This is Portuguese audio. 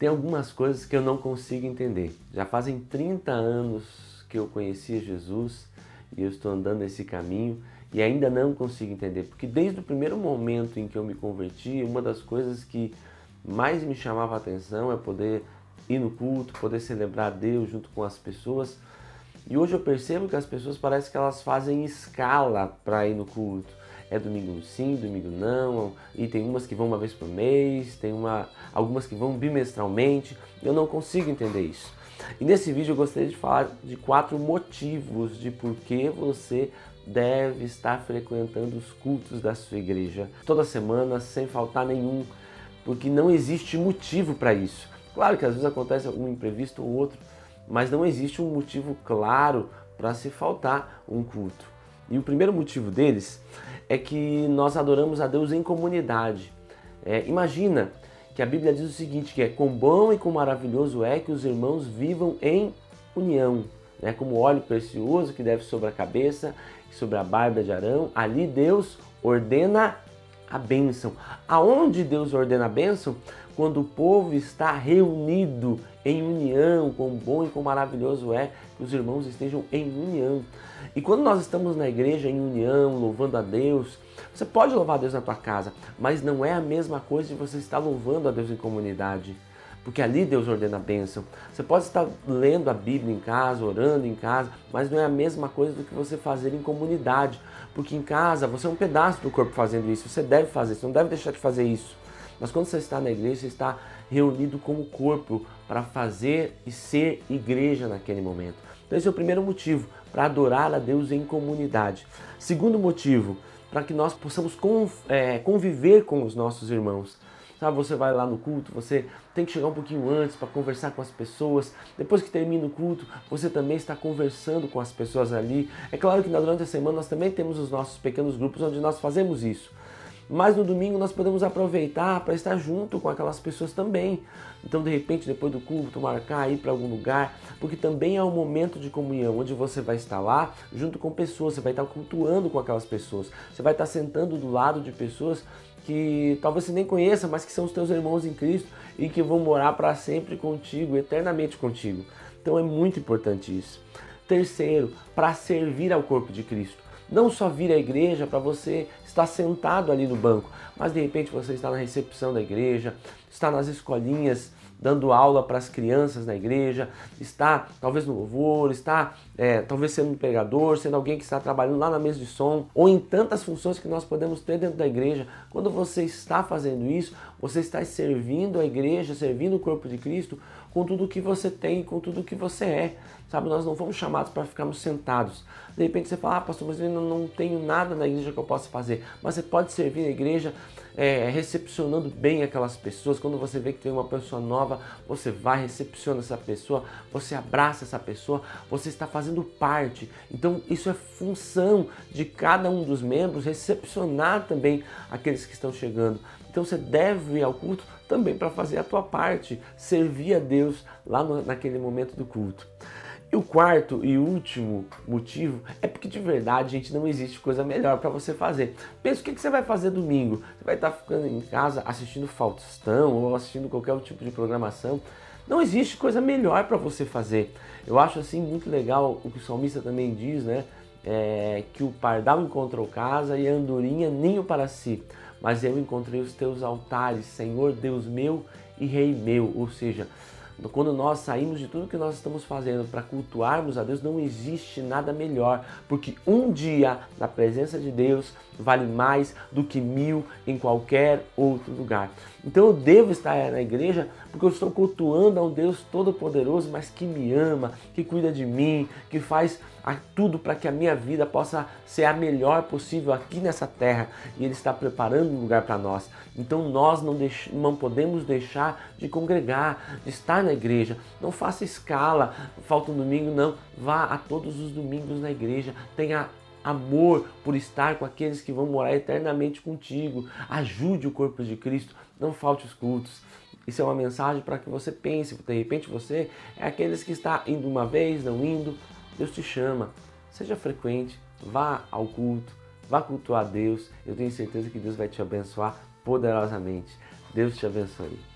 Tem algumas coisas que eu não consigo entender. Já fazem 30 anos que eu conhecia Jesus e eu estou andando nesse caminho e ainda não consigo entender, porque desde o primeiro momento em que eu me converti, uma das coisas que mais me chamava a atenção é poder ir no culto, poder celebrar Deus junto com as pessoas. E hoje eu percebo que as pessoas parecem que elas fazem escala para ir no culto é domingo sim, domingo não, e tem umas que vão uma vez por mês, tem uma, algumas que vão bimestralmente. Eu não consigo entender isso. E nesse vídeo eu gostaria de falar de quatro motivos de por que você deve estar frequentando os cultos da sua igreja toda semana, sem faltar nenhum, porque não existe motivo para isso. Claro que às vezes acontece algum imprevisto ou outro, mas não existe um motivo claro para se faltar um culto. E o primeiro motivo deles é que nós adoramos a Deus em comunidade. É, imagina que a Bíblia diz o seguinte, que é com bom e com maravilhoso é que os irmãos vivam em união, né? como óleo precioso que deve sobre a cabeça sobre a barba de Arão, ali Deus ordena a bênção. Aonde Deus ordena a bênção? Quando o povo está reunido em união, quão bom e quão maravilhoso é que os irmãos estejam em união. E quando nós estamos na igreja em união, louvando a Deus, você pode louvar a Deus na tua casa, mas não é a mesma coisa de você estar louvando a Deus em comunidade. Porque ali Deus ordena a bênção. Você pode estar lendo a Bíblia em casa, orando em casa, mas não é a mesma coisa do que você fazer em comunidade. Porque em casa você é um pedaço do corpo fazendo isso. Você deve fazer, você não deve deixar de fazer isso. Mas quando você está na igreja, você está reunido como corpo para fazer e ser igreja naquele momento. Então esse é o primeiro motivo, para adorar a Deus em comunidade. Segundo motivo, para que nós possamos é, conviver com os nossos irmãos. Sabe, você vai lá no culto, você tem que chegar um pouquinho antes para conversar com as pessoas. Depois que termina o culto, você também está conversando com as pessoas ali. É claro que durante a semana nós também temos os nossos pequenos grupos onde nós fazemos isso. Mas no domingo nós podemos aproveitar para estar junto com aquelas pessoas também. Então, de repente, depois do culto, marcar ir para algum lugar, porque também é um momento de comunhão, onde você vai estar lá junto com pessoas, você vai estar cultuando com aquelas pessoas, você vai estar sentando do lado de pessoas que talvez você nem conheça, mas que são os teus irmãos em Cristo e que vão morar para sempre contigo, eternamente contigo. Então é muito importante isso. Terceiro, para servir ao corpo de Cristo. Não só vir à igreja para você estar sentado ali no banco, mas de repente você está na recepção da igreja, está nas escolinhas dando aula para as crianças na igreja, está talvez no louvor, está é, talvez sendo um pregador, sendo alguém que está trabalhando lá na mesa de som, ou em tantas funções que nós podemos ter dentro da igreja. Quando você está fazendo isso, você está servindo a igreja, servindo o corpo de Cristo com tudo o que você tem, com tudo o que você é. Sabe, nós não fomos chamados para ficarmos sentados. De repente você fala, ah, pastor, mas eu não tenho nada na igreja que eu possa fazer. Mas você pode servir a igreja é, recepcionando bem aquelas pessoas. Quando você vê que tem uma pessoa nova, você vai, recepciona essa pessoa, você abraça essa pessoa, você está fazendo parte. Então, isso é função de cada um dos membros recepcionar também aqueles que estão chegando. Então, você deve ir ao culto também para fazer a tua parte, servir a Deus lá no, naquele momento do culto. E o quarto e último motivo é porque de verdade, gente, não existe coisa melhor para você fazer. Pensa o que, que você vai fazer domingo. Você vai estar ficando em casa assistindo Faustão ou assistindo qualquer outro tipo de programação. Não existe coisa melhor para você fazer. Eu acho assim muito legal o que o salmista também diz, né? É, que o pardal encontrou casa e a andorinha ninho para si. Mas eu encontrei os teus altares, Senhor Deus meu e Rei meu. Ou seja, quando nós saímos de tudo que nós estamos fazendo para cultuarmos a Deus, não existe nada melhor, porque um dia na presença de Deus vale mais do que mil em qualquer outro lugar. Então eu devo estar na igreja porque eu estou cultuando a um Deus todo-poderoso, mas que me ama, que cuida de mim, que faz tudo para que a minha vida possa ser a melhor possível aqui nessa terra e Ele está preparando um lugar para nós. Então nós não, deix não podemos deixar de congregar, de estar na igreja. Não faça escala, falta um domingo, não. Vá a todos os domingos na igreja, tenha amor por estar com aqueles que vão morar eternamente contigo. Ajude o corpo de Cristo, não falte os cultos. Isso é uma mensagem para que você pense. De repente você é aqueles que está indo uma vez, não indo. Deus te chama. Seja frequente, vá ao culto, vá cultuar a Deus. Eu tenho certeza que Deus vai te abençoar poderosamente. Deus te abençoe.